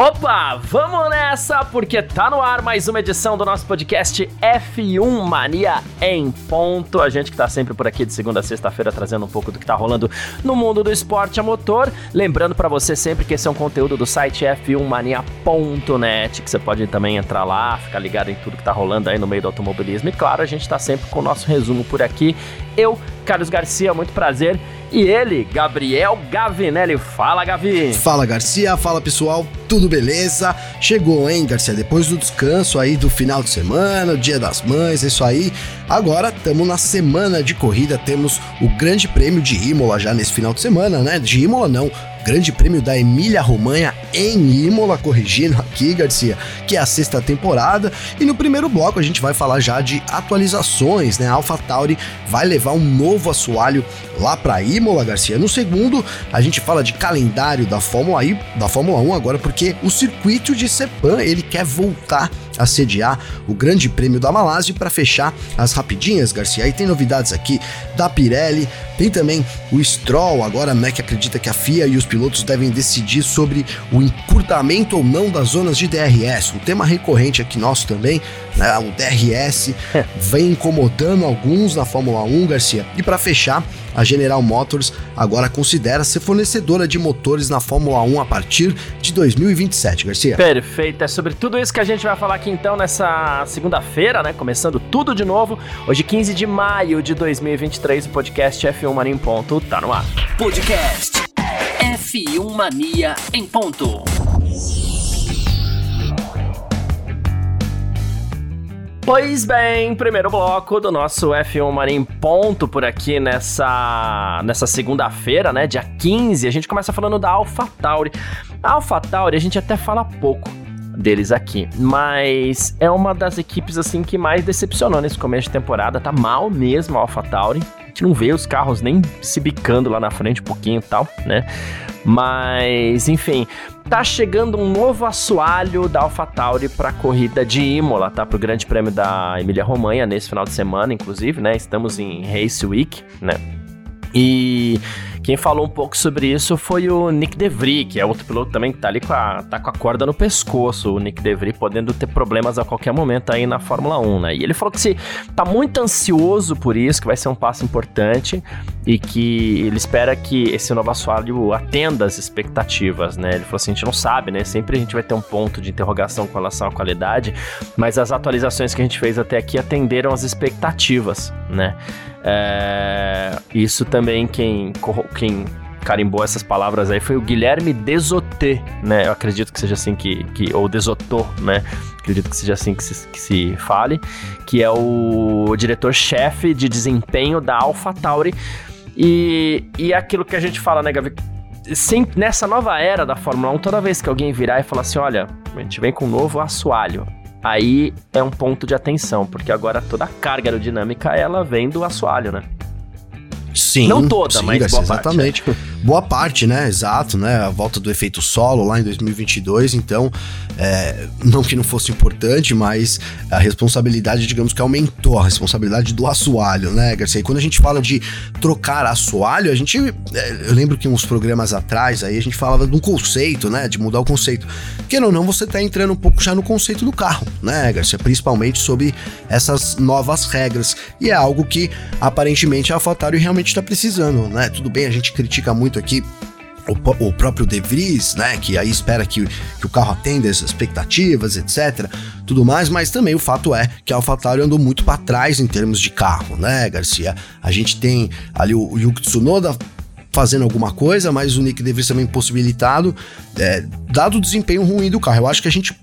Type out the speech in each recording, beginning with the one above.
Opa, vamos nessa, porque tá no ar mais uma edição do nosso podcast F1 Mania em ponto. A gente que tá sempre por aqui de segunda a sexta-feira trazendo um pouco do que tá rolando no mundo do esporte a motor. Lembrando para você sempre que esse é um conteúdo do site f1mania.net, que você pode também entrar lá, ficar ligado em tudo que tá rolando aí no meio do automobilismo. E claro, a gente tá sempre com o nosso resumo por aqui. Eu, Carlos Garcia, muito prazer. E ele, Gabriel Gavinelli. Fala, Gavi. Fala, Garcia. Fala, pessoal. Tudo beleza? Chegou, hein, Garcia? Depois do descanso aí do final de semana, dia das mães, isso aí. Agora estamos na semana de corrida. Temos o Grande Prêmio de Imola já nesse final de semana, né? De Imola não, Grande Prêmio da Emília Romanha em Imola, corrigindo aqui, Garcia, que é a sexta temporada. E no primeiro bloco a gente vai falar já de atualizações, né? A AlphaTauri vai levar um novo assoalho lá para Imola, Garcia. No segundo, a gente fala de calendário da Fórmula I, da Fórmula 1 agora, porque o circuito de Sepang, ele quer voltar a sediar o Grande Prêmio da Malásia para fechar as rapidinhas, Garcia. Aí tem novidades aqui da Pirelli, tem também o Stroll, agora né, que acredita que a FIA e os pilotos devem decidir sobre o encurtamento ou não das zonas de DRS, um tema recorrente aqui nosso também, né, o DRS vem incomodando alguns na Fórmula 1, Garcia. E para fechar, a General Motors agora considera ser fornecedora de motores na Fórmula 1 a partir de 2027, Garcia. Perfeito, é sobre tudo isso que a gente vai falar aqui então nessa segunda-feira, né? Começando tudo de novo. Hoje, 15 de maio de 2023, o podcast F1 Mania em Ponto tá no ar. Podcast F1 Mania em Ponto. Pois bem, primeiro bloco do nosso F1 Marim Ponto por aqui nessa, nessa segunda-feira, né, dia 15, a gente começa falando da AlphaTauri. A AlphaTauri a gente até fala pouco deles aqui, mas é uma das equipes assim que mais decepcionou nesse começo de temporada, tá mal mesmo a AlphaTauri. Gente não vê os carros nem se bicando lá na frente um pouquinho e tal, né? Mas, enfim, tá chegando um novo assoalho da AlphaTauri para a corrida de Imola, tá? Para o Grande Prêmio da Emília-Romanha nesse final de semana, inclusive, né? Estamos em Race Week, né? E quem falou um pouco sobre isso foi o Nick DeVry, que é outro piloto também que tá ali com a, tá com a corda no pescoço, o Nick DeVry podendo ter problemas a qualquer momento aí na Fórmula 1, né? E ele falou que se tá muito ansioso por isso, que vai ser um passo importante e que ele espera que esse novo assoalho atenda as expectativas, né? Ele falou assim, a gente não sabe, né? Sempre a gente vai ter um ponto de interrogação com relação à qualidade, mas as atualizações que a gente fez até aqui atenderam as expectativas, né? É, isso também quem, quem carimbou essas palavras aí foi o Guilherme Desoté, né? Eu acredito que seja assim que, que ou Desotô, né? Acredito que seja assim que se, que se fale, que é o diretor-chefe de desempenho da AlphaTauri. E, e é aquilo que a gente fala, né, Gavi? Sempre, nessa nova era da Fórmula 1, toda vez que alguém virar e falar assim: olha, a gente vem com um novo assoalho, aí é um ponto de atenção, porque agora toda a carga aerodinâmica ela vem do assoalho, né? Sim. Não toda, sim, mas boa exatamente. parte. Né? Boa parte, né? Exato, né? A volta do efeito solo lá em 2022, então, é, não que não fosse importante, mas a responsabilidade, digamos que aumentou, a responsabilidade do assoalho, né, Garcia? E quando a gente fala de trocar assoalho, a gente, é, eu lembro que uns programas atrás aí a gente falava de um conceito, né, de mudar o conceito. Que não, não, você tá entrando um pouco já no conceito do carro, né, Garcia? Principalmente sobre essas novas regras. E é algo que aparentemente a AlphaTauri realmente está precisando, né? Tudo bem, a gente critica muito muito aqui o, próprio De Vries, né, que aí espera que, que o carro atenda as expectativas, etc, tudo mais, mas também o fato é que a AlphaTauri andou muito para trás em termos de carro, né, Garcia? A gente tem ali o, o Yuki Tsunoda fazendo alguma coisa, mas o Nick De Vries também possibilitado, é, dado o desempenho ruim do carro. Eu acho que a gente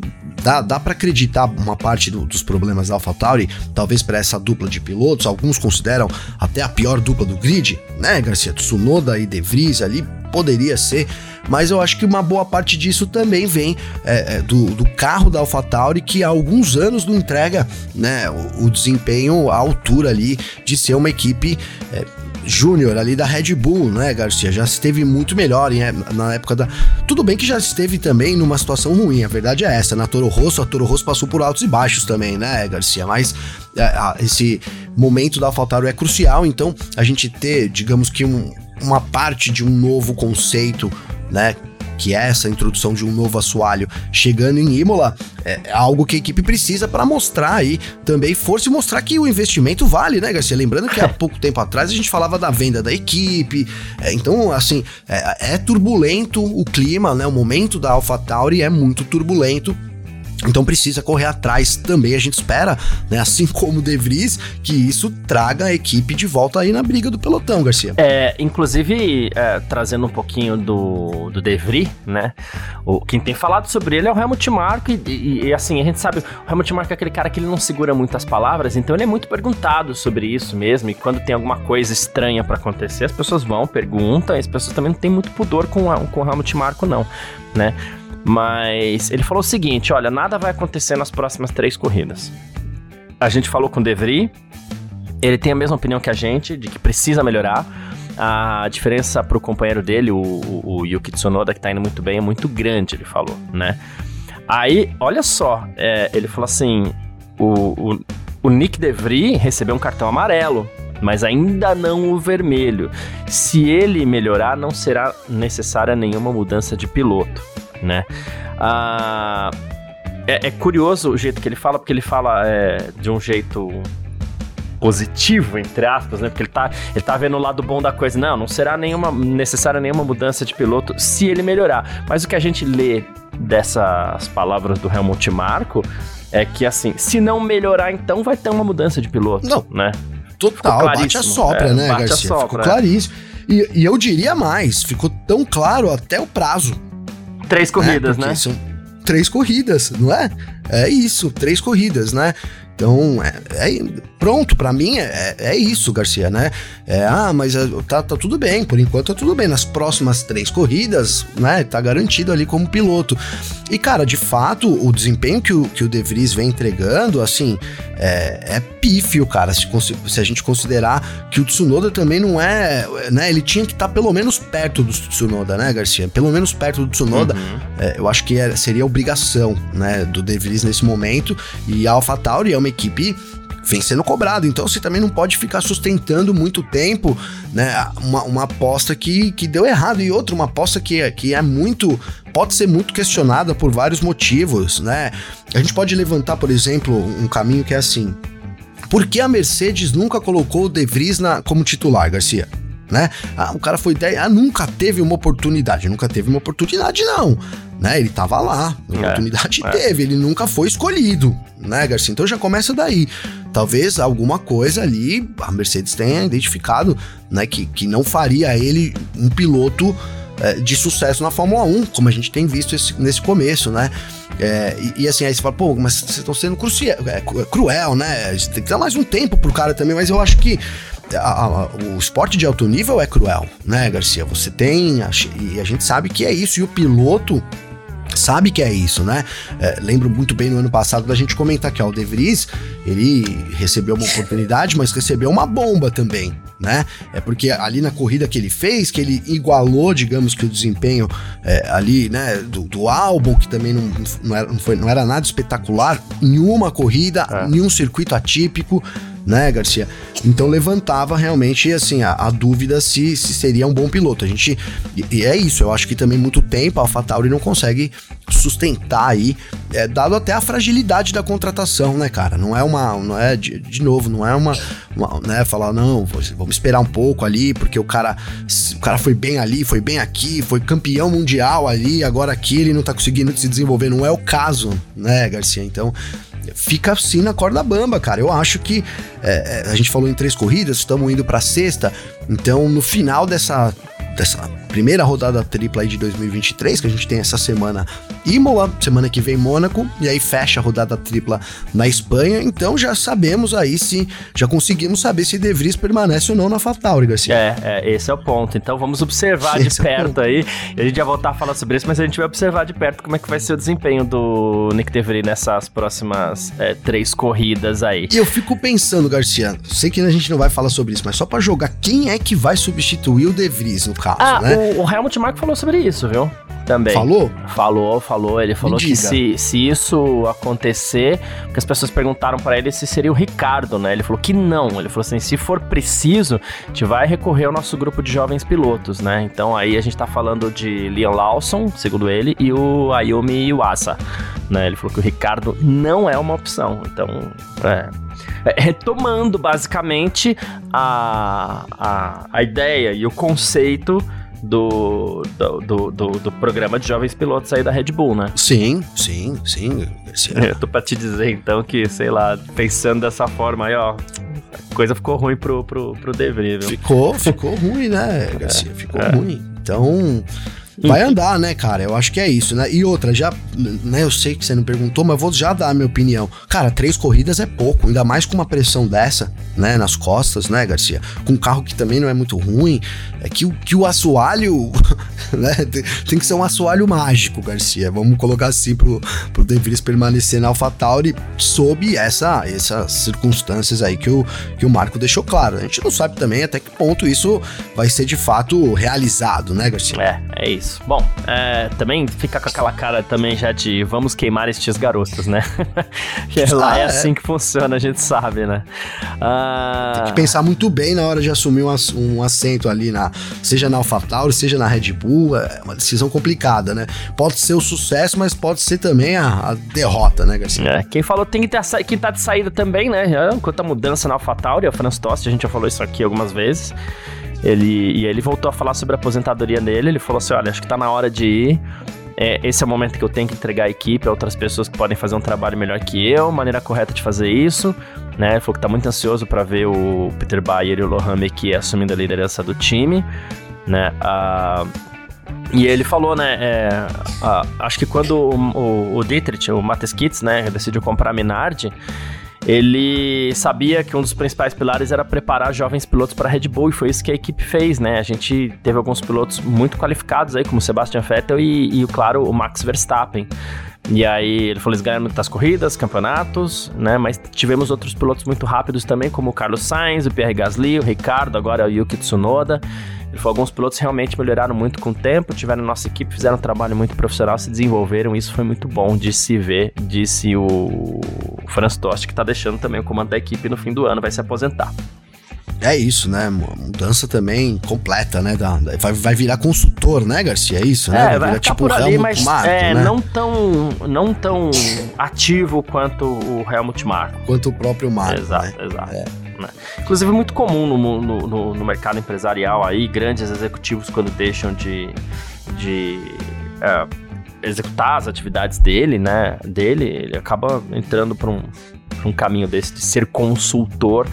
dá, dá para acreditar uma parte do, dos problemas da AlphaTauri, talvez para essa dupla de pilotos, alguns consideram até a pior dupla do grid, né, Garcia? Tsunoda e De Vries ali poderia ser, mas eu acho que uma boa parte disso também vem é, é do, do, carro da AlphaTauri que há alguns anos não entrega né, o, o desempenho à altura ali de ser uma equipe é, Júnior ali da Red Bull, né, Garcia? Já esteve muito melhor em, na época da. Tudo bem que já esteve também numa situação ruim, a verdade é essa. Na Toro Rosso, a Toro Rosso passou por altos e baixos também, né, Garcia? Mas é, esse momento da AlphaTauri é crucial, então a gente ter, digamos que um, uma parte de um novo conceito, né? Que é essa introdução de um novo assoalho chegando em Imola, é, é algo que a equipe precisa para mostrar aí também força e mostrar que o investimento vale, né, Garcia? Lembrando que há pouco tempo atrás a gente falava da venda da equipe, é, então, assim, é, é turbulento o clima, né? O momento da AlphaTauri é muito turbulento então precisa correr atrás também, a gente espera, né, assim como o De Vries, que isso traga a equipe de volta aí na briga do pelotão, Garcia. É, inclusive, é, trazendo um pouquinho do, do De Vries, né, o, quem tem falado sobre ele é o Helmut Marko e, e, e, assim, a gente sabe, o Helmut Marko é aquele cara que ele não segura muitas palavras, então ele é muito perguntado sobre isso mesmo, e quando tem alguma coisa estranha para acontecer, as pessoas vão, perguntam, e as pessoas também não têm muito pudor com, a, com o Helmut Marko não, né, mas ele falou o seguinte: olha, nada vai acontecer nas próximas três corridas. A gente falou com o Devry, ele tem a mesma opinião que a gente, de que precisa melhorar. A diferença para o companheiro dele, o, o, o, Yuki Tsunoda, que está indo muito bem, é muito grande, ele falou, né? Aí, olha só, é, ele falou assim: o, o, o Nick DeVry recebeu um cartão amarelo, mas ainda não o vermelho. Se ele melhorar, não será necessária nenhuma mudança de piloto né? Ah, é, é, curioso o jeito que ele fala, porque ele fala é, de um jeito positivo, entre aspas, né? Porque ele tá, ele tá vendo o lado bom da coisa. Não, não será nenhuma necessária nenhuma mudança de piloto se ele melhorar. Mas o que a gente lê dessas palavras do Helmut Marko é que, assim, se não melhorar, então vai ter uma mudança de piloto, não, né? Total, bate a sopra, é, né, bate Garcia? A sopra, ficou claríssimo. E, e eu diria mais, ficou tão claro até o prazo. Três corridas, né? São três corridas, não é? É isso, três corridas, né? Então, é, é pronto, para mim é, é isso, Garcia, né? É, ah, mas é, tá, tá tudo bem, por enquanto tá tudo bem. Nas próximas três corridas, né, tá garantido ali como piloto. E, cara, de fato, o desempenho que o, que o De Vries vem entregando, assim, é, é pífio, cara, se, se, a gente considerar que o Tsunoda também não é, né, ele tinha que estar tá pelo menos perto do Tsunoda, né, Garcia? Pelo menos perto do Tsunoda, uhum. é, eu acho que é, seria obrigação, né, do De Vries nesse momento, e a AlphaTauri é uma equipe vem sendo cobrado. Então você também não pode ficar sustentando muito tempo, né? Uma, uma aposta que, que deu errado. E outra, uma aposta que, que é muito. pode ser muito questionada por vários motivos, né? A gente pode levantar, por exemplo, um caminho que é assim. Por que a Mercedes nunca colocou o De Vries na, como titular, Garcia? Né? Ah, o cara foi 10. Ah, nunca teve uma oportunidade. Nunca teve uma oportunidade, não né? Ele tava lá, a é, oportunidade é. teve, ele nunca foi escolhido, né, Garcia? Então já começa daí. Talvez alguma coisa ali a Mercedes tenha identificado, né, que, que não faria ele um piloto é, de sucesso na Fórmula 1, como a gente tem visto esse, nesse começo, né? É, e, e, assim, aí você fala, pô, mas vocês estão sendo crucial, é, cruel, né? Tem que dar mais um tempo pro cara também, mas eu acho que a, a, o esporte de alto nível é cruel, né, Garcia? Você tem, e a gente sabe que é isso, e o piloto sabe que é isso, né? É, lembro muito bem no ano passado da gente comentar que ó, o De Vries, ele recebeu uma oportunidade, mas recebeu uma bomba também, né? É porque ali na corrida que ele fez, que ele igualou, digamos que o desempenho é, ali, né, do, do, álbum, que também não, não, era, não, foi, não era nada espetacular, em uma corrida, é. em um circuito atípico, né, Garcia? Então levantava realmente assim a, a dúvida se, se seria um bom piloto. A gente e, e, é isso. Eu acho que também muito tempo a AlphaTauri não consegue sustentar aí, é, dado até a fragilidade da contratação, né, cara? Não é uma, não é de, de novo, não é uma, uma, né, falar não, vamos esperar um pouco ali porque o cara, o cara foi bem ali, foi bem aqui, foi campeão mundial ali, agora aqui ele não tá conseguindo se desenvolver. Não é o caso, né, Garcia? Então fica assim na corda bamba, cara. Eu acho que é, é a gente falou em três corridas, estamos indo para sexta, então no final dessa dessa primeira rodada tripla aí de 2023, que a gente tem essa semana Imola, semana que vem Mônaco, e aí fecha a rodada tripla na Espanha. Então já sabemos aí se já conseguimos saber se De Vries permanece ou não na Fatauri, Garcia. É, é, esse é o ponto. Então vamos observar esse de é perto é aí. A gente vai voltar a falar sobre isso, mas a gente vai observar de perto como é que vai ser o desempenho do Nick De Vries nessas próximas é, três corridas aí. E eu fico pensando, Garcia, sei que a gente não vai falar sobre isso, mas só para jogar, quem é que vai substituir o De Vries no caso, ah, né? O, Helmut Marko falou sobre isso, viu? Também. Falou? Falou, falou. Ele falou que se, se isso acontecer, porque as pessoas perguntaram para ele se seria o Ricardo, né? Ele falou que não. Ele falou assim: se for preciso, a gente vai recorrer ao nosso grupo de jovens pilotos, né? Então aí a gente tá falando de Liam Lawson, segundo ele, e o Ayumi Iwasa, né? Ele falou que o Ricardo não é uma opção. Então, é, é, retomando basicamente a, a, a ideia e o conceito do, do, do, do, programa de jovens pilotos aí da Red Bull, né? Sim, sim, sim. Eu tô pra te dizer então que, sei lá, pensando dessa forma aí, ó, a coisa ficou ruim pro, pro, pro De Vries, viu? Ficou, ficou ruim, né, Garcia? Ficou é. ruim. Então, vai andar, né, cara? Eu acho que é isso, né? E outra, já, né, eu sei que você não perguntou, mas vou já dar a minha opinião. Cara, três corridas é pouco, ainda mais com uma pressão dessa, né, nas costas, né, Garcia? Com um carro que também não é muito ruim, é que, que o assoalho, né, tem que ser um assoalho mágico, Garcia. Vamos colocar assim pro, pro De Vries permanecer na AlphaTauri sob essa, essas circunstâncias aí que o, que o Marco deixou claro. A gente não sabe também até que ponto isso vai ser de fato realizado, né, Garcia? É, é isso isso. Bom, é, também fica com aquela cara também já de vamos queimar estes garotos, né? que ah, lá é, é, assim que funciona, a gente sabe, né? Ah... Tem que pensar muito bem na hora de assumir um, um assento ali, na, seja na AlphaTauri, seja na Red Bull, é uma decisão complicada, né? Pode ser o sucesso, mas pode ser também a, a derrota, né, Garcia? É, quem falou tem que ter quem tá de saída também, né? Enquanto a mudança na AlphaTauri, a Franz Tost, a gente já falou isso aqui algumas vezes. Ele, e ele voltou a falar sobre a aposentadoria dele. Ele falou assim: olha, acho que tá na hora de ir. É, esse é o momento que eu tenho que entregar a equipe a outras pessoas que podem fazer um trabalho melhor que eu, maneira correta de fazer isso. Né? Ele falou que tá muito ansioso para ver o Peter Bayer e o Lohan Mekier assumindo a liderança do time. Né? Ah, e ele falou, né? É, ah, acho que quando o, o, o Dietrich, o Matheus né, decidiu comprar a Minardi, ele sabia que um dos principais pilares era preparar jovens pilotos para a Red Bull e foi isso que a equipe fez, né? A gente teve alguns pilotos muito qualificados aí, como Sebastian Vettel e, e claro, o Max Verstappen. E aí ele falou, eles ganharam muitas corridas, campeonatos, né? Mas tivemos outros pilotos muito rápidos também, como o Carlos Sainz, o Pierre Gasly, o Ricardo, agora o Yuki Tsunoda. Ele falou, alguns pilotos realmente melhoraram muito com o tempo, tiveram nossa equipe, fizeram um trabalho muito profissional, se desenvolveram, isso foi muito bom de se ver, disse o Franz Tost, que tá deixando também o comando da equipe no fim do ano, vai se aposentar. É isso, né? Mudança também completa, né? Da, vai, vai virar consultor, né, Garcia? É isso, né? É, vai, vai virar tipo por ali, mas Marco, é, né? não, tão, não tão ativo quanto o Helmut Marko. Quanto o próprio Marko. Exato, né? exato. É. Né? Inclusive, muito comum no, no, no, no, mercado empresarial aí, grandes executivos, quando deixam de, de é, executar as atividades dele, né? Dele, ele acaba entrando para um, um caminho desse de ser consultor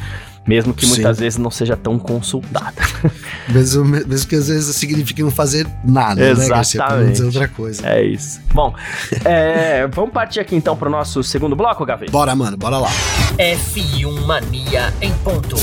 mesmo que muitas Sim. vezes não seja tão consultada. mesmo, mesmo que às vezes signifique não fazer nada, Exatamente. né, Garcia? dizer outra coisa. É isso. Bom, é, vamos partir aqui então para o nosso segundo bloco, Gavi? Bora, mano, bora lá. F1 Mania em ponto.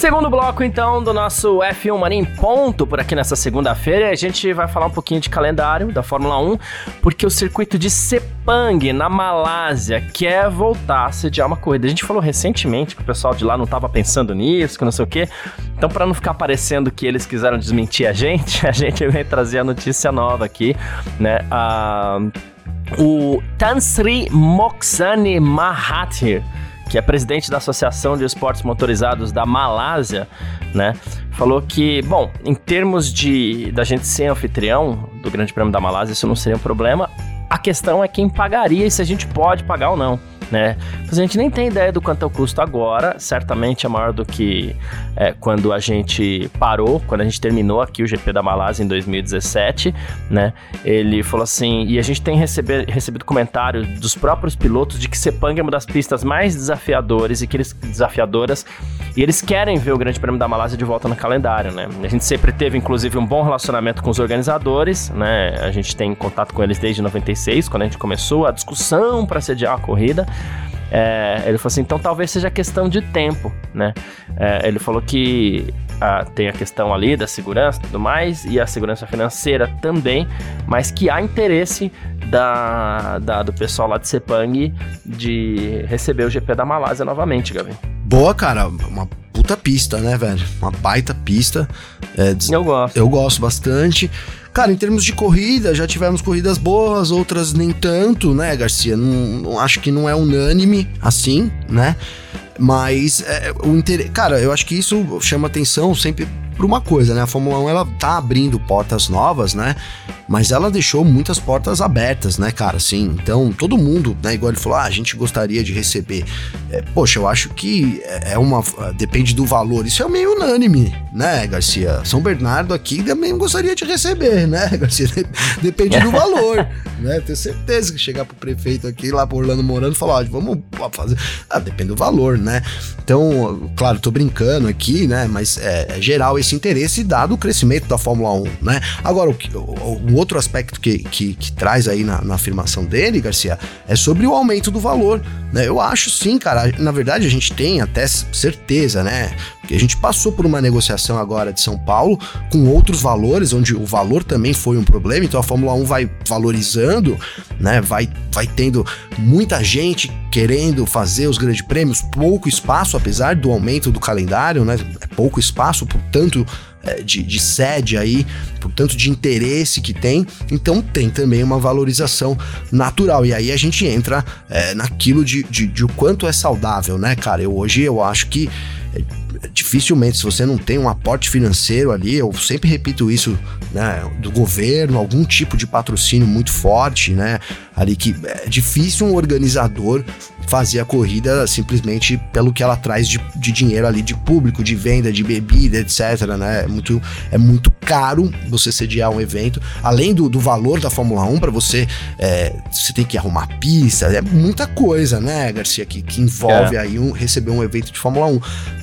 Segundo bloco, então, do nosso F1 Mania em ponto por aqui nessa segunda-feira. A gente vai falar um pouquinho de calendário da Fórmula 1, porque o circuito de Sepang, na Malásia, quer voltar a sediar uma corrida. A gente falou recentemente que o pessoal de lá não estava pensando nisso, que não sei o quê. Então, para não ficar parecendo que eles quiseram desmentir a gente, a gente vai trazer a notícia nova aqui, né? Uh, o Tansri Moksani Mahathir que é presidente da Associação de Esportes Motorizados da Malásia, né? Falou que, bom, em termos de da gente ser anfitrião do Grande Prêmio da Malásia, isso não seria um problema. A questão é quem pagaria e se a gente pode pagar ou não. Né? A gente nem tem ideia do quanto é o custo agora, certamente é maior do que é, quando a gente parou, quando a gente terminou aqui o GP da Malásia em 2017, né? Ele falou assim, e a gente tem receber, recebido comentários dos próprios pilotos de que Sepang é uma das pistas mais desafiadoras e que eles desafiadoras e eles querem ver o Grande Prêmio da Malásia de volta no calendário, né? A gente sempre teve, inclusive, um bom relacionamento com os organizadores, né? A gente tem contato com eles desde 96, quando a gente começou a discussão para sediar a corrida. É, ele falou assim, então talvez seja questão de tempo, né? É, ele falou que ah, tem a questão ali da segurança e tudo mais, e a segurança financeira também, mas que há interesse da, da, do pessoal lá de Sepang de receber o GP da Malásia novamente, Gabi. Boa, cara, uma puta pista, né, velho? Uma baita pista. É, eu gosto. Eu gosto bastante. Cara, em termos de corrida, já tivemos corridas boas, outras nem tanto, né, Garcia? Não, não acho que não é unânime assim, né? Mas é, o interesse. Cara, eu acho que isso chama atenção sempre por uma coisa, né? A Fórmula 1 ela tá abrindo portas novas, né? Mas ela deixou muitas portas abertas, né, cara? Assim, então todo mundo, né? Igual ele falou, ah, a gente gostaria de receber. É, poxa, eu acho que é uma. Depende do valor. Isso é meio unânime, né, Garcia? São Bernardo aqui também gostaria de receber, né, Garcia? Depende do valor, né? Tenho certeza que chegar pro prefeito aqui, lá pro Orlando Morando, e falar, ó, vamos fazer. Ah, depende do valor, né? Então, claro, tô brincando aqui, né? Mas é, é geral esse esse interesse dado o crescimento da Fórmula 1, né? Agora, o, o, o outro aspecto que, que, que traz aí na, na, afirmação dele, Garcia, é sobre o aumento do valor, né? Eu acho sim, cara, na verdade a gente tem até certeza, né? A gente passou por uma negociação agora de São Paulo com outros valores, onde o valor também foi um problema, então a Fórmula 1 vai valorizando, né? Vai, vai tendo muita gente querendo fazer os grandes prêmios, pouco espaço, apesar do aumento do calendário, né? É pouco espaço, portanto, é, de, de, sede aí, portanto, de interesse que tem. Então tem também uma valorização natural. E aí a gente entra é, naquilo de, de, de, o quanto é saudável, né, cara? Eu hoje eu acho que é, dificilmente, se você não tem um aporte financeiro ali, eu sempre repito isso, né, do governo, algum tipo de patrocínio muito forte, né, ali que é difícil um organizador fazer a corrida simplesmente pelo que ela traz de, de dinheiro ali de público, de venda, de bebida, etc, né, é muito, é muito caro você sediar um evento, além do, do valor da Fórmula 1 para você, é, você tem que arrumar pista, é muita coisa, né, Garcia, que, que envolve é. aí um, receber um evento de Fórmula 1.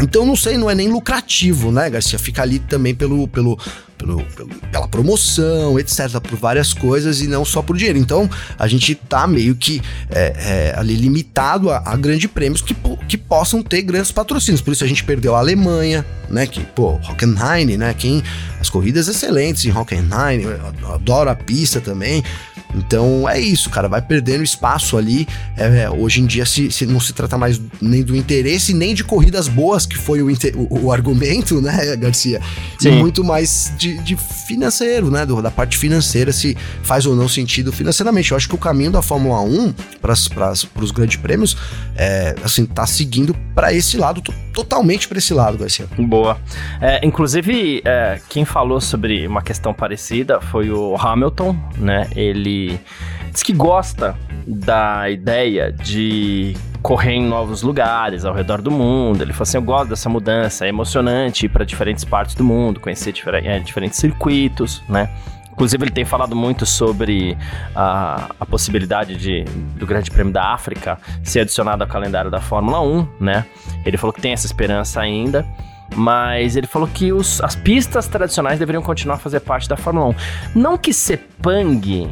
Então, não sei, não é nem lucrativo, né, Garcia? Fica ali também pelo, pelo, pelo, pelo, pela promoção, etc., por várias coisas e não só por dinheiro. Então, a gente tá meio que é, é, ali limitado a, a grandes prêmios que, que possam ter grandes patrocínios. Por isso a gente perdeu a Alemanha, né? Que, pô, Hockenheim, né? Quem, as corridas excelentes em Hockenheim, adoro a pista também. Então é isso, cara, vai perdendo espaço ali. É, é, hoje em dia se, se, não se trata mais nem do interesse, nem de corridas boas, que foi o, o, o argumento, né, Garcia? Sim. E muito mais de, de financeiro, né? Do, da parte financeira, se faz ou não sentido financeiramente. Eu acho que o caminho da Fórmula 1 para os grandes prêmios é, assim, tá seguindo para esse lado, totalmente para esse lado, Garcia. Boa. É, inclusive, é, quem falou sobre uma questão parecida foi o Hamilton, né? Ele diz que gosta da ideia de correr em novos lugares ao redor do mundo. Ele falou assim: Eu gosto dessa mudança, é emocionante ir para diferentes partes do mundo, conhecer é, diferentes circuitos, né? Inclusive, ele tem falado muito sobre a, a possibilidade de, do Grande Prêmio da África ser adicionado ao calendário da Fórmula 1, né? Ele falou que tem essa esperança ainda. Mas ele falou que os, as pistas tradicionais deveriam continuar a fazer parte da Fórmula 1. Não que Sepang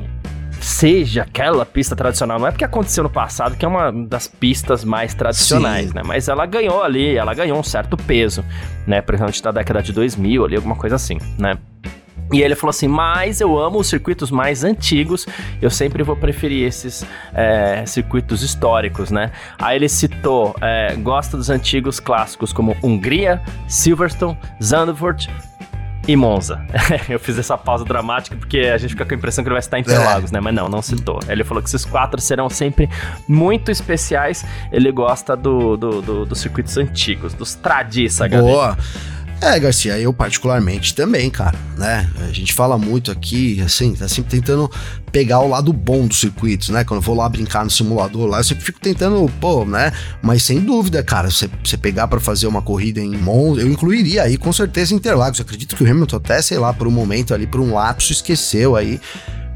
seja aquela pista tradicional. Não é porque aconteceu no passado, que é uma das pistas mais tradicionais, Sim. né? Mas ela ganhou ali, ela ganhou um certo peso, né? Principalmente na década de 2000 ali, alguma coisa assim, né? E ele falou assim: Mas eu amo os circuitos mais antigos, eu sempre vou preferir esses é, circuitos históricos, né? Aí ele citou: é, gosta dos antigos clássicos como Hungria, Silverstone, Zandvoort, e Monza. eu fiz essa pausa dramática porque a gente fica com a impressão que ele vai estar em Interlagos, é. né? Mas não, não citou. Ele falou que esses quatro serão sempre muito especiais. Ele gosta do, do, do dos circuitos antigos, dos tradiça, Boa. É, Garcia, eu particularmente também, cara, né? A gente fala muito aqui, assim, tá sempre tentando pegar o lado bom dos circuitos, né? Quando eu vou lá brincar no simulador lá, eu sempre fico tentando, pô, né? Mas sem dúvida, cara, você, você pegar para fazer uma corrida em Monza, eu incluiria aí com certeza Interlagos. Eu acredito que o Hamilton até, sei lá, por um momento ali, por um lapso, esqueceu aí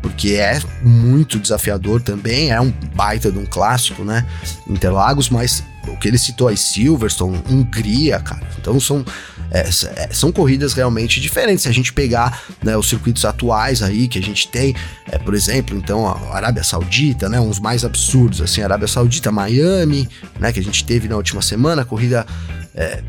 porque é muito desafiador também, é um baita de um clássico, né? Interlagos, mas o que ele citou aí, Silverstone, Hungria, cara. Então são é, é, são corridas realmente diferentes. Se a gente pegar né, os circuitos atuais aí que a gente tem, é, por exemplo, então a Arábia Saudita, né, uns mais absurdos, assim, Arábia Saudita, Miami, né, que a gente teve na última semana, corrida é,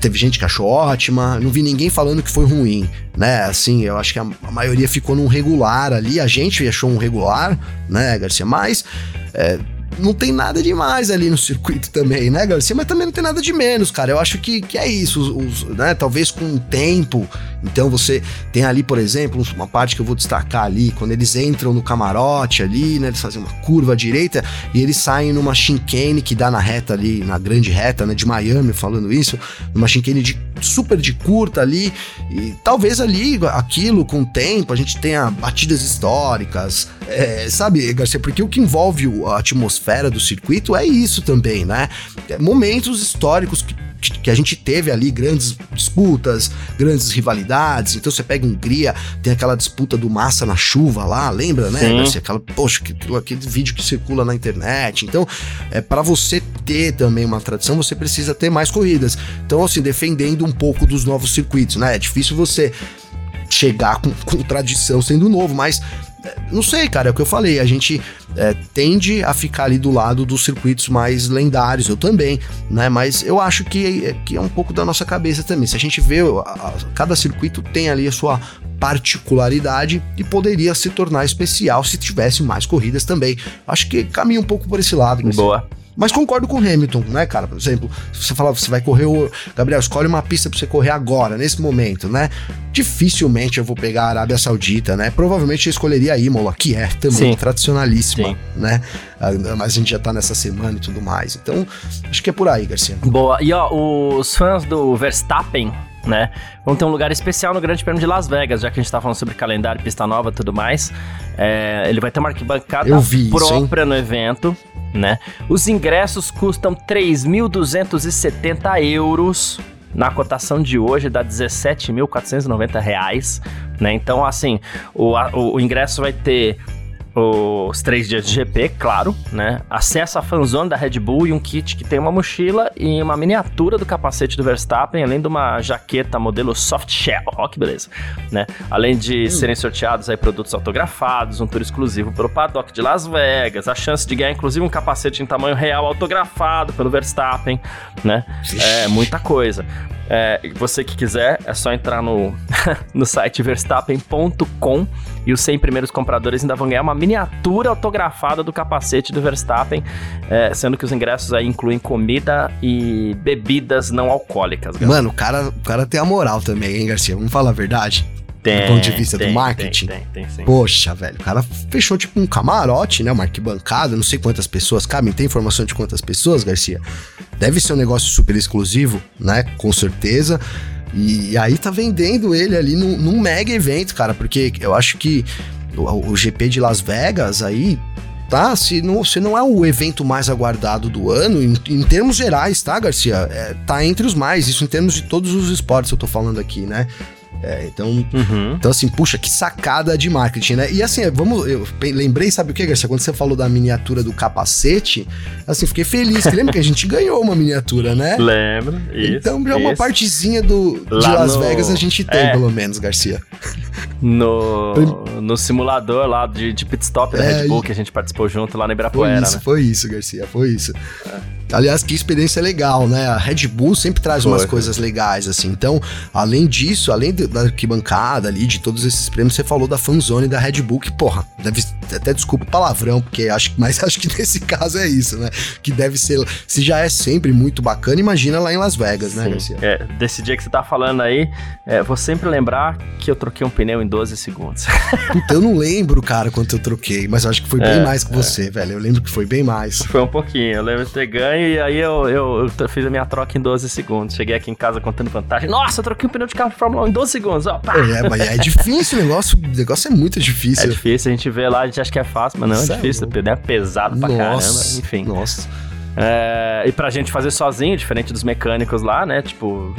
teve gente que achou ótima, não vi ninguém falando que foi ruim, né? Assim, eu acho que a, a maioria ficou num regular ali, a gente achou um regular, né, Garcia? Mas é, não tem nada demais ali no circuito também, né, Garcia? Mas também não tem nada de menos, cara. Eu acho que, que é isso, os, os, né? Talvez com o tempo. Então você tem ali, por exemplo, uma parte que eu vou destacar ali, quando eles entram no camarote ali, né? Eles fazem uma curva à direita e eles saem numa chicane que dá na reta ali, na grande reta, né? De Miami, falando isso, numa chicane de super de curta ali. E talvez ali, aquilo, com o tempo, a gente tenha batidas históricas, é, sabe, Garcia? Porque o que envolve a atmosfera do circuito é isso também, né? É momentos históricos que que a gente teve ali grandes disputas, grandes rivalidades. Então você pega Hungria, tem aquela disputa do Massa na chuva lá, lembra, né? Sim. Aquela, poxa, aquele, aquele vídeo que circula na internet. Então, é para você ter também uma tradição, você precisa ter mais corridas. Então, assim, defendendo um pouco dos novos circuitos, né? É difícil você chegar com, com tradição sendo novo, mas não sei, cara, é o que eu falei. A gente é, tende a ficar ali do lado dos circuitos mais lendários, eu também, né? Mas eu acho que, é, que é um pouco da nossa cabeça também. Se a gente vê, cada circuito tem ali a sua particularidade e poderia se tornar especial se tivesse mais corridas também. Acho que caminha um pouco por esse lado. Boa. Mas concordo com o Hamilton, né, cara? Por exemplo, se você falar, você vai correr o. Gabriel, escolhe uma pista pra você correr agora, nesse momento, né? Dificilmente eu vou pegar a Arábia Saudita, né? Provavelmente eu escolheria a Imola, que é também Sim. tradicionalíssima, Sim. né? Ah, mas a gente já tá nessa semana e tudo mais. Então, acho que é por aí, Garcia. Boa. E ó, os fãs do Verstappen né? Vão ter um lugar especial no Grande Prêmio de Las Vegas, já que a gente tá falando sobre calendário, pista nova e tudo mais. É, ele vai ter uma arquibancada própria no evento, né? Os ingressos custam 3.270 euros. Na cotação de hoje dá 17.490 reais, né? Então, assim, o, o, o ingresso vai ter os três dias de GP, claro, né? Acesso à fanzone da Red Bull e um kit que tem uma mochila e uma miniatura do capacete do Verstappen, além de uma jaqueta modelo soft shell. Ó, que beleza, né? Além de hum. serem sorteados aí produtos autografados, um tour exclusivo pelo paddock de Las Vegas, a chance de ganhar inclusive um capacete em tamanho real autografado pelo Verstappen, né? É muita coisa. É, você que quiser, é só entrar no, no site verstappen.com e os 100 primeiros compradores ainda vão ganhar uma miniatura autografada do capacete do Verstappen, é, sendo que os ingressos aí incluem comida e bebidas não alcoólicas. Galera. Mano, o cara, o cara tem a moral também, hein, Garcia? Vamos falar a verdade? Tem, do ponto de vista tem, do marketing. Tem, tem, tem, Poxa, velho, o cara fechou tipo um camarote, né? Uma arquibancada, não sei quantas pessoas cabem. Tem informação de quantas pessoas, Garcia? Deve ser um negócio super exclusivo, né? Com certeza. E aí tá vendendo ele ali num, num mega evento, cara, porque eu acho que o, o GP de Las Vegas aí tá? Se não, se não é o evento mais aguardado do ano, em, em termos gerais, tá, Garcia? É, tá entre os mais, isso em termos de todos os esportes eu tô falando aqui, né? É, então, uhum. então, assim, puxa, que sacada de marketing, né? E assim, vamos. Eu lembrei, sabe o que, Garcia? Quando você falou da miniatura do capacete, assim, fiquei feliz. Que lembra que a gente ganhou uma miniatura, né? Lembro. Isso, então, já uma partezinha do, de Las no... Vegas a gente tem, é. pelo menos, Garcia. No, no simulador lá de, de pit stop da é, Red Bull que a gente participou junto lá na Ibirapuera, foi isso, né? Foi isso, Garcia, foi isso. É. Aliás, que experiência legal, né? A Red Bull sempre traz Foi. umas coisas legais, assim. Então, além disso, além da arquibancada ali, de todos esses prêmios, você falou da fanzone da Red Bull, que, porra, deve. Até desculpa o palavrão, porque acho mas acho que nesse caso é isso, né? Que deve ser. Se já é sempre muito bacana, imagina lá em Las Vegas, né, Garcia? É, desse dia que você tá falando aí, é, vou sempre lembrar que eu troquei um pneu em 12 segundos. Puta, eu não lembro, cara, quanto eu troquei, mas acho que foi bem é, mais que é. você, velho. Eu lembro que foi bem mais. Foi um pouquinho, eu lembro de ter ganho e aí eu, eu, eu fiz a minha troca em 12 segundos. Cheguei aqui em casa contando vantagem. Nossa, eu troquei um pneu de carro de Fórmula 1 em 12 segundos, ó. Pá. É, mas é difícil o negócio. O negócio é muito É difícil. difícil, a gente vê lá, a gente acha que é fácil, mas não, é Sério? difícil. O pneu é pesado pra caramba, enfim. Nossa. É, e pra gente fazer sozinho, diferente dos mecânicos lá, né? Tipo,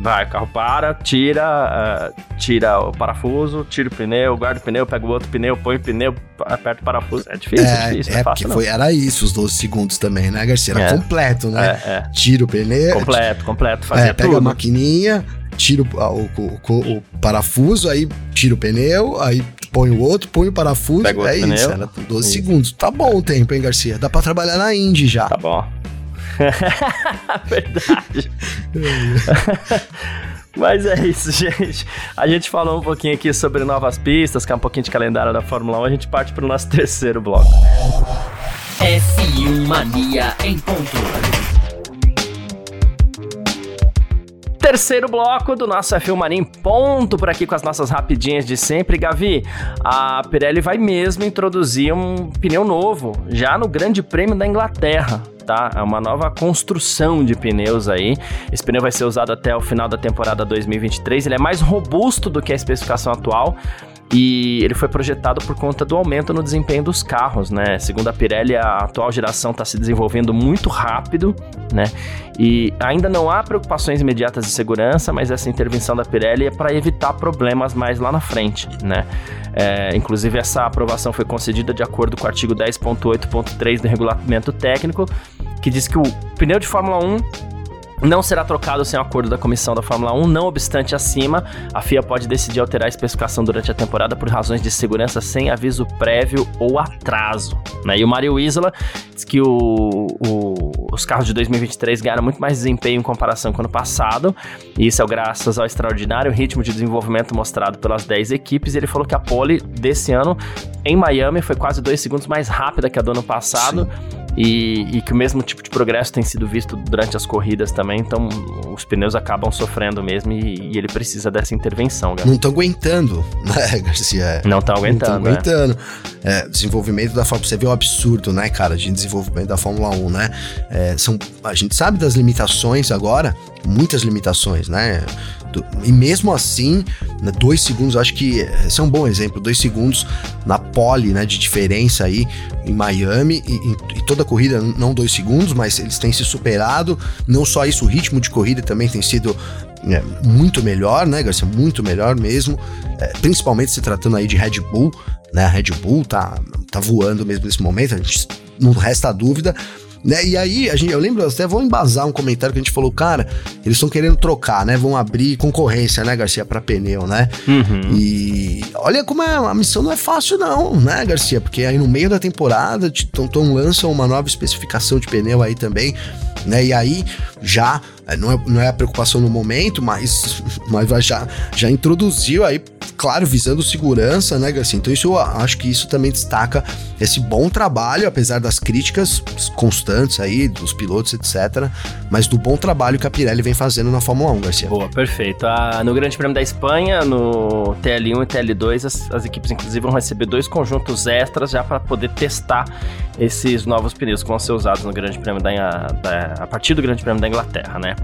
vai, o carro para, tira, é, tira o parafuso, tira o pneu, guarda o pneu, pega o outro pneu, põe o pneu, aperta o parafuso. É difícil, é, É, difícil, é, é fácil foi, era isso, os 12 segundos também, né, Garcia? Era É. completo, né? É, é. Tira o pneu. Completo, completo, É, fazia pega a tudo. maquininha, tira o, a- o- o- o- parafuso, aí tira o pneu, aí põe o outro, põe o parafuso. Pega o outro é isso, pneu. era 12 Isso. segundos. Tá bom o tempo, hein, Garcia? Dá pra trabalhar na Indy já. Tá bom. Verdade. Mas é isso, gente. A gente falou um pouquinho aqui sobre novas pistas, que é um pouquinho de calendário da Fórmula 1. A gente parte para o nosso terceiro bloco. F1 Mania em ponto. Terceiro bloco do nosso F1 Mania em ponto por aqui com as nossas rapidinhas de sempre. Gavi, a Pirelli vai mesmo introduzir um pneu novo já no Grande Prêmio da Inglaterra. Tá? É uma nova construção de pneus aí. Esse pneu vai ser usado até o final da temporada 2023. Ele é mais robusto do que a especificação atual. E ele foi projetado por conta do aumento no desempenho dos carros, né? Segundo a Pirelli, a atual geração está se desenvolvendo muito rápido, né? E ainda não há preocupações imediatas de segurança, mas essa intervenção da Pirelli é para evitar problemas mais lá na frente, né? É, inclusive, essa aprovação foi concedida de acordo com o artigo 10.8.3 do regulamento técnico, que diz que o pneu de Fórmula 1 não será trocado sem o acordo da comissão da Fórmula 1, não obstante acima, a FIA pode decidir alterar a especificação durante a temporada por razões de segurança sem aviso prévio ou atraso. Né? E o Mario Isola diz que o- o- os carros de 2023 ganharam muito mais desempenho em comparação com o ano passado, e isso é graças ao extraordinário ritmo de desenvolvimento mostrado pelas 10 equipes. E ele falou que a pole desse ano em Miami foi quase dois segundos mais rápida que a do ano passado. E, e que o mesmo tipo de progresso tem sido visto durante as corridas também, então os pneus acabam sofrendo mesmo e, e ele precisa dessa intervenção. Não estão aguentando, né, Garcia? Não estão Não aguentando, estão né? aguentando. É, desenvolvimento da Fórmula Você vê o absurdo, né, cara, de desenvolvimento da Fórmula 1, né? É, são, a gente sabe das limitações agora, muitas limitações, né? E mesmo assim, né, dois segundos, acho que esse é um bom exemplo, dois segundos na pole, né, de diferença aí em Miami e, e- e toda a corrida, não dois segundos, mas eles têm se superado. Não só isso, o ritmo de corrida também tem sido é, muito melhor, né, Garcia? Muito melhor mesmo, é, principalmente se tratando aí de Red Bull, né? A Red Bull tá, tá voando mesmo nesse momento, a gente não resta dúvida. Né? E aí, a gente, eu lembro, até vou embasar um comentário que a gente falou, cara, eles estão querendo trocar, né? Vão abrir concorrência, né, Garcia, para pneu, né? Uhum. E olha como é, a missão não é fácil não, né, Garcia? Porque aí no meio da temporada, Tom Tom lançam uma nova especificação de pneu aí também, né? E aí já é, não é, não é a preocupação no momento, mas, mas já, já introduziu aí, claro, visando segurança, né, Garcia? Então isso eu acho que isso também destaca esse bom trabalho, apesar das críticas constantes aí dos pilotos, etc. Mas do bom trabalho que a Pirelli vem fazendo na Fórmula 1, Garcia. Boa, perfeito. Ah, no Grande Prêmio da Espanha, no TL1 e TL2, as, as equipes inclusive vão receber dois conjuntos extras já para poder testar esses novos pneus que vão ser usados no Grande Prêmio da, da- a partir do Grande Prêmio da Inglaterra, né?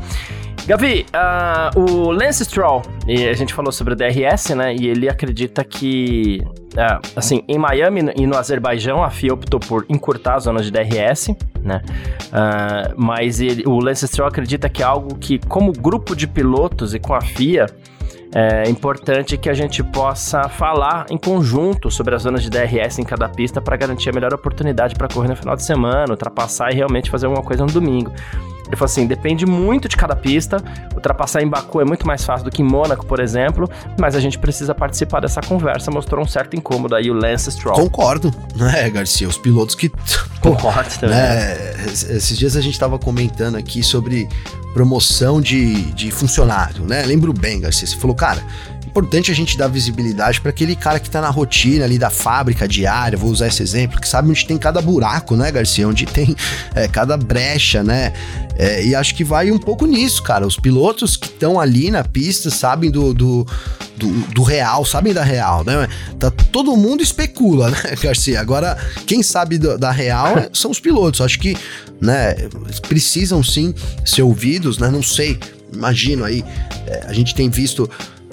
Gavi, ah, o Lance Stroll, e a gente falou sobre o DRS, né? E ele acredita que, ah, assim, em Miami e no Azerbaijão, a FIA optou por encurtar a zona de DRS, né? Ah, mas ele- o Lance Stroll acredita que é algo que, como grupo de pilotos e com a FIA, é importante que a gente possa falar em conjunto sobre as zonas de DRS em cada pista para garantir a melhor oportunidade para correr no final de semana, ultrapassar e realmente fazer alguma coisa no domingo. Ele falou assim: depende muito de cada pista. Ultrapassar em Baku é muito mais fácil do que em Mônaco, por exemplo, mas a gente precisa participar dessa conversa. Mostrou um certo incômodo aí o Lance Stroll. Concordo, né, Garcia? Os pilotos que. Concordo também. né, es- esses dias a gente tava comentando aqui sobre promoção de, de funcionário, né? Lembro bem, Garcia. Você falou, cara, importante a gente dar visibilidade para aquele cara que tá na rotina ali da fábrica diária, vou usar esse exemplo, que sabe onde tem cada buraco, né, Garcia? Onde tem é, cada brecha, né? É, e acho que vai um pouco nisso, cara. Os pilotos que estão ali na pista sabem do, do, do, do, real, sabem da real, né? Tá, todo mundo especula, né, Garcia? Agora, quem sabe do, da real são os pilotos. Acho que, né, precisam sim ser ouvidos, né? Não sei, imagino aí, é, a gente tem visto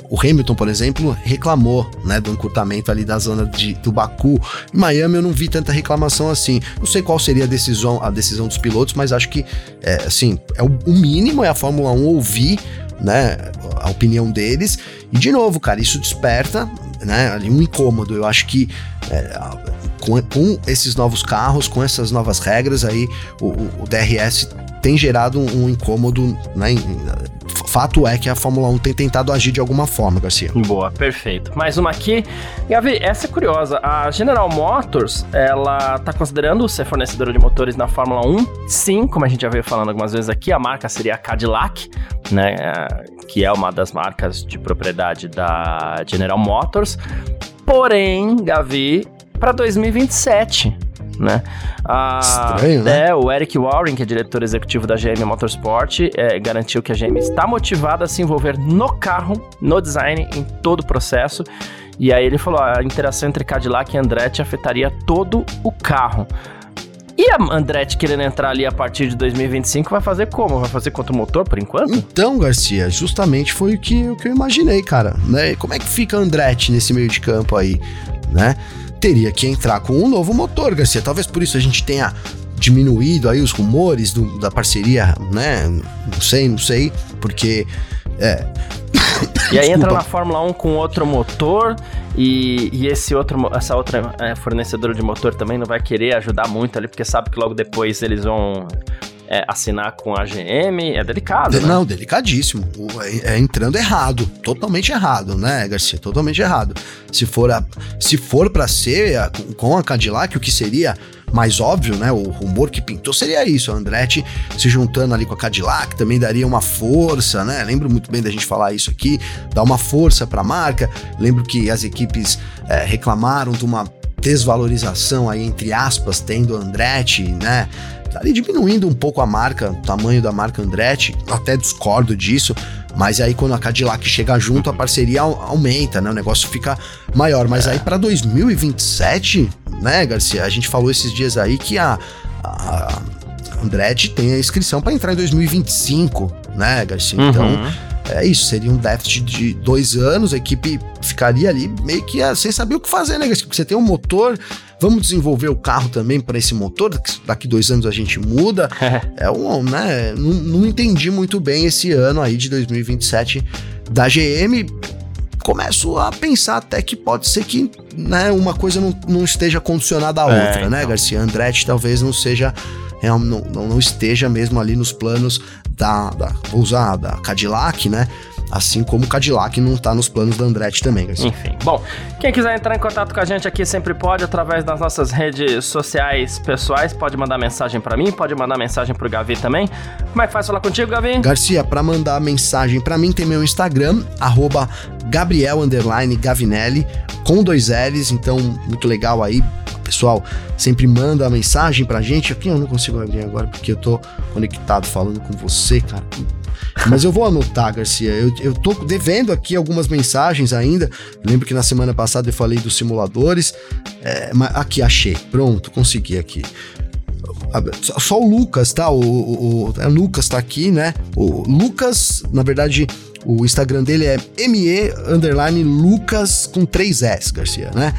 o Hamilton, por exemplo, reclamou, né, do encurtamento ali da zona de, do Baku. Em Miami eu não vi tanta reclamação assim. Não sei qual seria a decisão, a decisão dos pilotos, mas acho que, é, assim, é o, o mínimo é a Fórmula 1 ouvir, né, a opinião deles. E de novo, cara, isso desperta, né, um incômodo. Eu acho que é, com, com, esses novos carros, com essas novas regras aí, o, o DRS tem gerado um, um incômodo, né? Fato é que a Fórmula 1 tem tentado agir de alguma forma, Garcia. Boa, perfeito. Mais uma aqui. Gavi, essa é curiosa. A General Motors, ela tá considerando ser fornecedora de motores na Fórmula 1? Sim, como a gente já veio falando algumas vezes aqui, a marca seria a Cadillac, né? Que é uma das marcas de propriedade da General Motors. Porém, Gavi, para 2027 né? Ah, Estranho, né? É, o Eric Warren, que é diretor executivo da GM Motorsport, é, garantiu que a GM está motivada a se envolver no carro, no design, em todo o processo. E aí ele falou, a interação entre Cadillac e Andretti afetaria todo o carro. E a Andretti querendo entrar ali a partir de 2025 vai fazer como? Vai fazer contra o motor por enquanto? Então, Garcia, justamente foi o que, o que eu imaginei, cara. Né? Como é que fica a Andretti nesse meio de campo aí, né? teria que entrar com um novo motor, Garcia. Talvez por isso a gente tenha diminuído aí os rumores do, da parceria, né? Não sei, não sei, porque é. E aí entra na Fórmula 1 com outro motor e, e esse outro, essa outra é, fornecedora de motor também não vai querer ajudar muito ali, porque sabe que logo depois eles vão é, assinar com a GM é delicado. De, né? Não, delicadíssimo. É, é, entrando errado, totalmente errado, né, Garcia? Totalmente errado. Se for a, se for para ser a, com a Cadillac, o que seria mais óbvio, né? O rumor que pintou seria isso. A Andretti se juntando ali com a Cadillac também daria uma força, né? Lembro muito bem da gente falar isso aqui, dar uma força para a marca. Lembro que as equipes é, reclamaram de uma desvalorização aí, entre aspas, tendo Andretti, né? Tá ali diminuindo um pouco a marca, o tamanho da marca Andretti, até discordo disso, mas aí quando a Cadillac chega junto, a parceria aumenta, né? O negócio fica maior. Mas é. aí para 2027, né, Garcia? A gente falou esses dias aí que a, a Andretti tem a inscrição para entrar em 2025, né, Garcia? Uhum. É isso, seria um déficit de dois anos, a equipe ficaria ali meio que ah, sem saber o que fazer, né? Porque você tem um motor, vamos desenvolver o carro também para esse motor, daqui dois anos a gente muda. é um, né? Não, não entendi muito bem esse ano aí de 2027 da GM começo a pensar até que pode ser que né, uma coisa não, não esteja condicionada à é, outra, né, então. Garcia? Andretti talvez não seja, não, não, não esteja mesmo ali nos planos da, da Cadillac, né? Assim como o Cadillac não tá nos planos da Andretti também, Garcia. Enfim. Bom, quem quiser entrar em contato com a gente aqui sempre pode, através das nossas redes sociais pessoais. Pode mandar mensagem para mim, pode mandar mensagem pro Gavi também. Como é que faz falar contigo, Gavi? Garcia, para mandar mensagem para mim tem meu Instagram, arroba Gabriel Gavinelli, com dois L's, então muito legal aí pessoal sempre manda a mensagem pra gente. Aqui eu não consigo abrir agora porque eu tô conectado falando com você, cara. Mas eu vou anotar, Garcia. Eu, eu tô devendo aqui algumas mensagens ainda. Lembro que na semana passada eu falei dos simuladores. É, aqui, achei. Pronto, consegui aqui. Só o Lucas, tá? O, o, o é, Lucas tá aqui, né? O Lucas, na verdade, o Instagram dele é ME Lucas com 3 S, Garcia, né?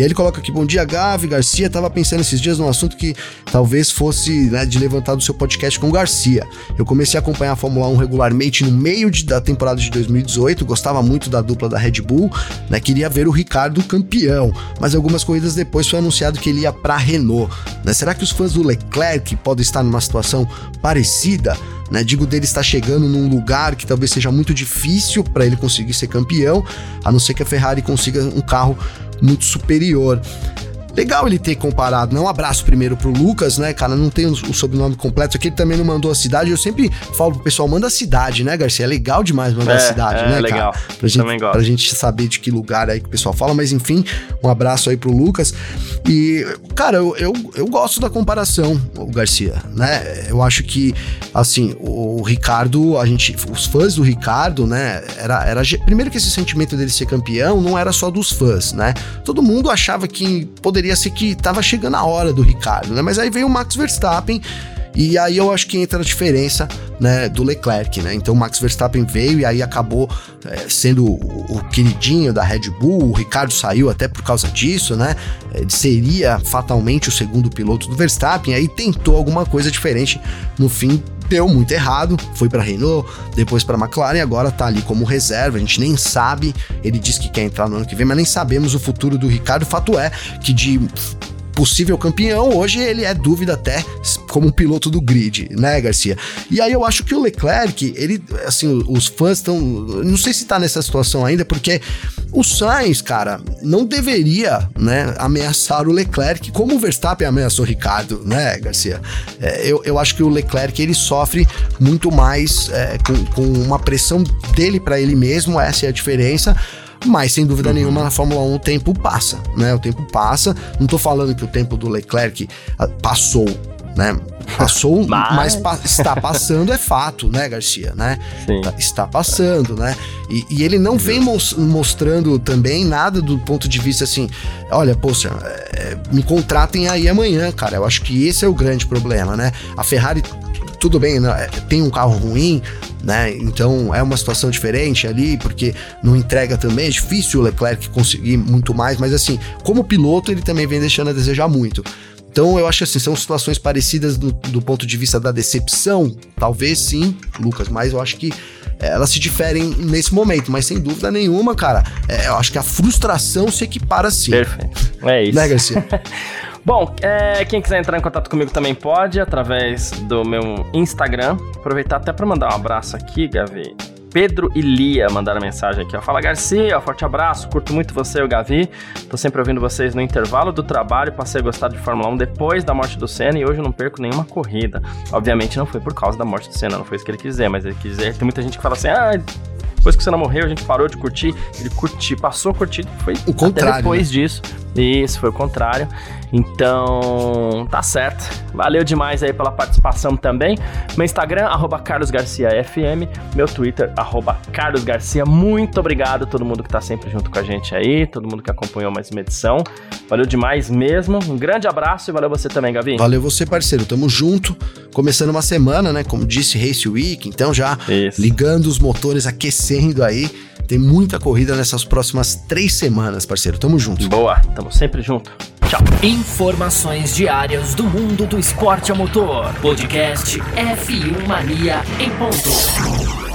E aí ele coloca aqui: Bom dia, Gavi, Garcia. Tava pensando esses dias num assunto que talvez fosse né, de levantar do seu podcast com o Garcia. Eu comecei a acompanhar a Fórmula 1 regularmente no meio de, da temporada de 2018, gostava muito da dupla da Red Bull, né? Queria ver o Ricardo campeão, mas algumas corridas depois foi anunciado que ele ia para Renault. Né? Será que os fãs do Leclerc podem estar numa situação parecida? Né? Digo dele estar chegando num lugar que talvez seja muito difícil para ele conseguir ser campeão, a não ser que a Ferrari consiga um carro muito superior. Legal ele ter comparado, né? Um abraço primeiro pro Lucas, né, cara? Não tem o, sobrenome completo aqui, ele também não mandou a cidade. Eu sempre falo pro pessoal, manda a cidade, né, Garcia? É legal demais mandar É, a cidade, é né, legal. cara? Pra gente, Também gosto. pra gente saber de que lugar aí que o pessoal fala, mas enfim, um abraço aí pro Lucas. E, cara, eu, eu, eu gosto da comparação, o Garcia, né? Eu acho que, assim, o Ricardo, a gente, os fãs do Ricardo, né? Era, era primeiro que esse sentimento dele ser campeão não era só dos fãs, né? Todo mundo achava que poderia ser que tava chegando a hora do Ricardo, né? Mas aí veio o Max Verstappen. E aí eu acho que entra a diferença, né, do Leclerc, né? Então o Max Verstappen veio e aí acabou é, sendo o, o queridinho da Red Bull, o Ricardo saiu até por causa disso, né? Ele seria fatalmente o segundo piloto do Verstappen, aí tentou alguma coisa diferente, no fim deu muito errado, foi para Renault, depois para McLaren, agora tá ali como reserva, a gente nem sabe, ele disse que quer entrar no ano que vem, mas nem sabemos o futuro do Ricardo, fato é que de possível campeão, hoje ele é dúvida até como um piloto do grid, né, Garcia? E aí eu acho que o Leclerc, ele, assim, os fãs estão, não sei se tá nessa situação ainda, porque o Sainz, cara, não deveria, né, ameaçar o Leclerc como o Verstappen ameaçou o Ricardo, né, Garcia? É, eu, eu acho que o Leclerc, ele sofre muito mais é, com, com uma pressão dele para ele mesmo, essa é a diferença, mas sem dúvida nenhuma na Fórmula 1 o tempo passa, né? O tempo passa. Não tô falando que o tempo do Leclerc ah, passou, né? Passou, Mas- mas, pa- está passando é fato, né, Garcia, né? Sim. Tá- Está passando, né? E, e ele não vem mos- mostrando também nada do ponto de vista assim, olha, poxa, é, me contratem aí amanhã, cara. Eu acho que esse é o grande problema, né? A Ferrari tudo bem, né, tem um carro ruim, né? Então é uma situação diferente ali, porque não entrega também, é difícil o Leclerc conseguir muito mais, mas assim, como piloto, ele também vem deixando a desejar muito. Então eu acho que assim, são situações parecidas do, do ponto de vista da decepção, talvez sim, Lucas, mas eu acho que é, elas se diferem nesse momento, mas sem dúvida nenhuma, cara, é, eu acho que a frustração se equipara sim. Perfeito. É isso. Né, Garcia? Bom, é, quem quiser entrar em contato comigo também pode, através do meu Instagram. Aproveitar até para mandar um abraço aqui, Gavi. Pedro e Lia mandaram mensagem aqui, ó. Fala Garcia, forte abraço, curto muito você e o Gavi. Tô sempre ouvindo vocês no intervalo do trabalho, passei a gostar de Fórmula 1 depois da morte do Senna e hoje eu não perco nenhuma corrida. Obviamente não foi por causa da morte do Senna, não foi isso que ele quis dizer, mas ele quis dizer, tem muita gente que fala assim, ah, depois que o Senna morreu, a gente parou de curtir. Ele curtiu, passou a curtir, foi O contrário, depois disso. Isso, foi o contrário. Então, tá certo. Valeu demais aí pela participação também. Meu Instagram, arroba carlosgarciafm. Meu Twitter, arroba carlosgarcia. Muito obrigado a todo mundo que tá sempre junto com a gente aí, todo mundo que acompanhou mais uma edição. Valeu demais mesmo. Um grande abraço e valeu você também, Gavi. Valeu você, parceiro. Tamo junto. Começando uma semana, né? Como disse, Race Week. Então já Isso. ligando os motores, aquecendo aí. Tem muita corrida nessas próximas três semanas, parceiro. Tamo junto. Boa, tamo sempre junto. Tchau. Informações diárias do mundo do esporte a motor. Podcast F1 Mania em ponto.